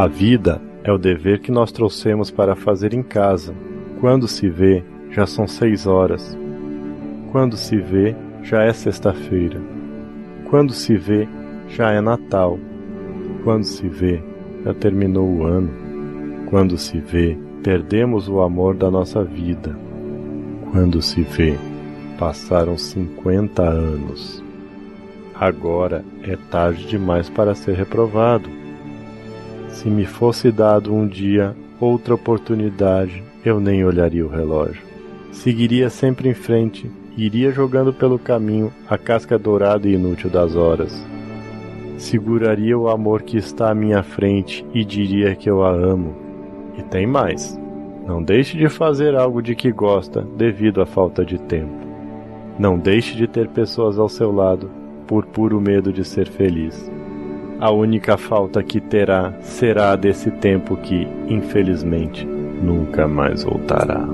A vida é o dever que nós trouxemos para fazer em casa. Quando se vê, já são seis horas. Quando se vê, já é sexta-feira. Quando se vê, já é Natal. Quando se vê, já terminou o ano. Quando se vê, perdemos o amor da nossa vida. Quando se vê, passaram 50 anos. Agora é tarde demais para ser reprovado. Se me fosse dado um dia outra oportunidade, eu nem olharia o relógio. Seguiria sempre em frente, iria jogando pelo caminho a casca dourada e inútil das horas. Seguraria o amor que está à minha frente e diria que eu a amo. E tem mais. Não deixe de fazer algo de que gosta devido à falta de tempo. Não deixe de ter pessoas ao seu lado por puro medo de ser feliz. A única falta que terá será desse tempo que, infelizmente, nunca mais voltará.